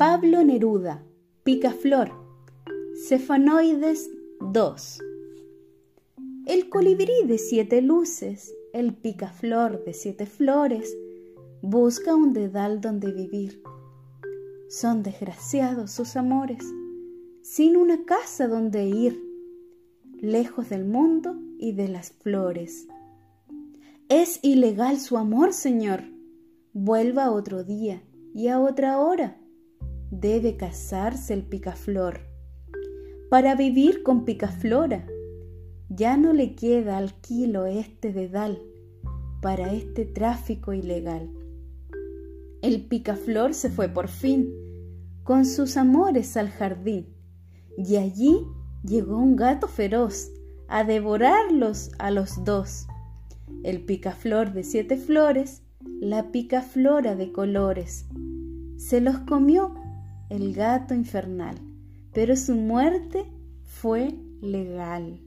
Pablo Neruda, Picaflor, Cefanoides 2. El colibrí de siete luces, el picaflor de siete flores, busca un dedal donde vivir. Son desgraciados sus amores, sin una casa donde ir, lejos del mundo y de las flores. Es ilegal su amor, Señor. Vuelva otro día y a otra hora. Debe casarse el picaflor. Para vivir con picaflora, ya no le queda al kilo este dedal para este tráfico ilegal. El picaflor se fue por fin con sus amores al jardín y allí llegó un gato feroz a devorarlos a los dos. El picaflor de siete flores, la picaflora de colores. Se los comió el gato infernal, pero su muerte fue legal.